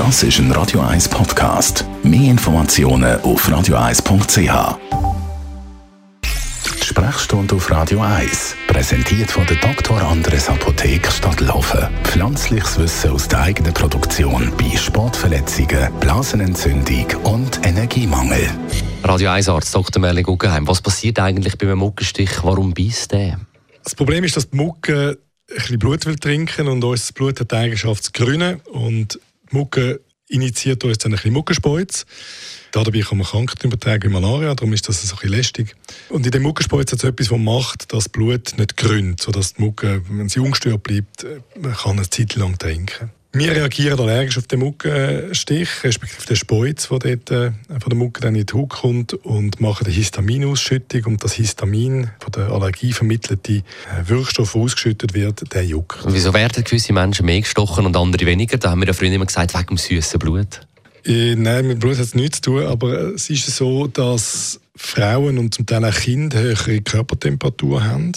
Das ist ein Radio 1 Podcast. Mehr Informationen auf radio1.ch. Die Sprechstunde auf Radio 1, präsentiert von der Dr. Andres Apotheke Stadtlaufen. Pflanzliches Wissen aus der eigenen Produktion bei Sportverletzungen, Blasenentzündung und Energiemangel. Radio 1 Arzt Dr. Merlin Guggenheim. Was passiert eigentlich bei einem Muckenstich? Warum beißt der? Das Problem ist, dass die Mucke ein bisschen Blut will trinken und unser Blut hat die Eigenschaft zu grünen und Mucke initiiert uns dann ein bisschen Muckenspeuz. Dabei kann man Krankheiten übertragen wie Malaria, darum ist das ein bisschen lästig. Und in dem Muckenspeuz hat es etwas, das macht, dass das Blut nicht grünt, sodass die Mucke, wenn sie ungestört bleibt, man kann eine Zeit lang trinken. Wir reagieren allergisch auf den Muckenstich, respektive den Speuz, der dort äh, von der Mucke dann in die Haut kommt und machen eine Histaminausschüttung und das Histamin von der Allergie vermittelte äh, Wirkstoff, der ausgeschüttet wird, der juckt. Und wieso werden gewisse Menschen mehr gestochen und andere weniger? Da haben wir ja früher immer gesagt, wegen dem süßen Blut. Äh, nein, mit Blut hat es nichts zu tun, aber es ist so, dass Frauen und zum Teil auch Kinder höhere Körpertemperatur haben.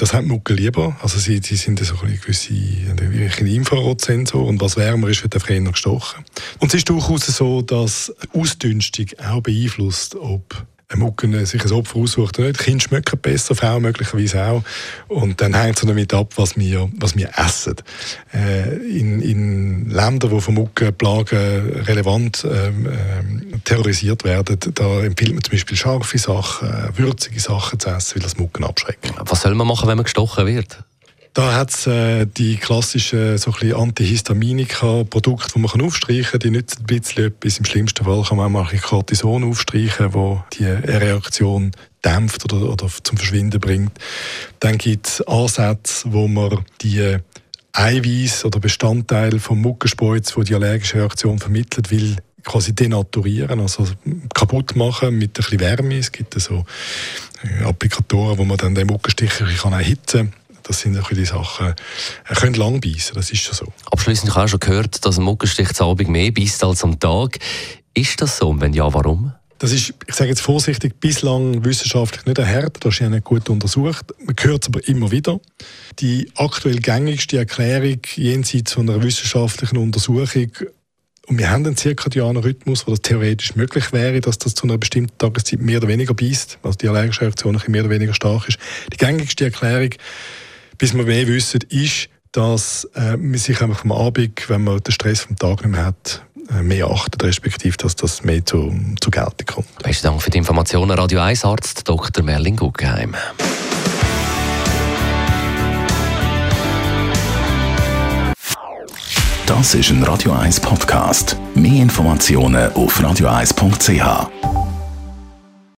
Das haben Mucke lieber. Also sie, sie sind so ein gewisse Infrarotsensor und was wärmer ist, wird einfach eher gestochen. Und es ist durchaus so, dass Ausdünstung auch beeinflusst, ob eine Mucke sich ein Opfer aussucht oder nicht. Kinder schmecken besser, Frauen möglicherweise auch. Und dann hängt es damit ab, was wir, was wir essen. Äh, in, in Ländern, wo von Muckenplagen relevant ähm, ähm, terrorisiert werden, da empfiehlt man zum Beispiel scharfe Sachen, äh, würzige Sachen zu essen, weil das Mucken abschreckt. Was soll man machen, wenn man gestochen wird? Da hat es äh, die klassischen so Antihistaminika-Produkte, die man aufstreichen kann. Die nützen ein bisschen etwas. Im schlimmsten Fall kann man auch ein Cortison aufstreichen, wo die Reaktion dämpft oder, oder zum Verschwinden bringt. Dann gibt es Ansätze, wo man die Eiweiß oder Bestandteile vom Muckenspeuz, wo die allergische Reaktion vermittelt, will quasi denaturieren, also kaputt machen mit ein bisschen Wärme. Es gibt so äh, Applikatoren, wo man dann den Muckenstich erhitzen kann das sind die Sachen. Er könnte lang beißen, das ist schon so. Abschließend habe ich schon gehört, dass ein Muckenstich zu Abend mehr beißt als am Tag. Ist das so? Und wenn ja, warum? Das ist, ich sage jetzt vorsichtig, bislang wissenschaftlich nicht erhärtet, das ist ja nicht gut untersucht. Man hört es aber immer wieder. Die aktuell gängigste Erklärung jenseits von einer wissenschaftlichen Untersuchung und wir haben einen zirkadianen Rhythmus, wo das theoretisch möglich wäre, dass das zu einer bestimmten Tageszeit mehr oder weniger beißt, also die allergische Reaktion mehr oder weniger stark ist. Die gängigste Erklärung bis wir mehr wissen, ist, dass äh, man sich einfach am Abend, wenn man den Stress vom Tag nicht mehr hat, äh, mehr achtet, respektive, dass das mehr zu, zu Geltung kommt. Besten Dank für die Informationen, Radio 1 Arzt Dr. Merlin Guggenheim. Das ist ein Radio 1 Podcast. Mehr Informationen auf radio1.ch.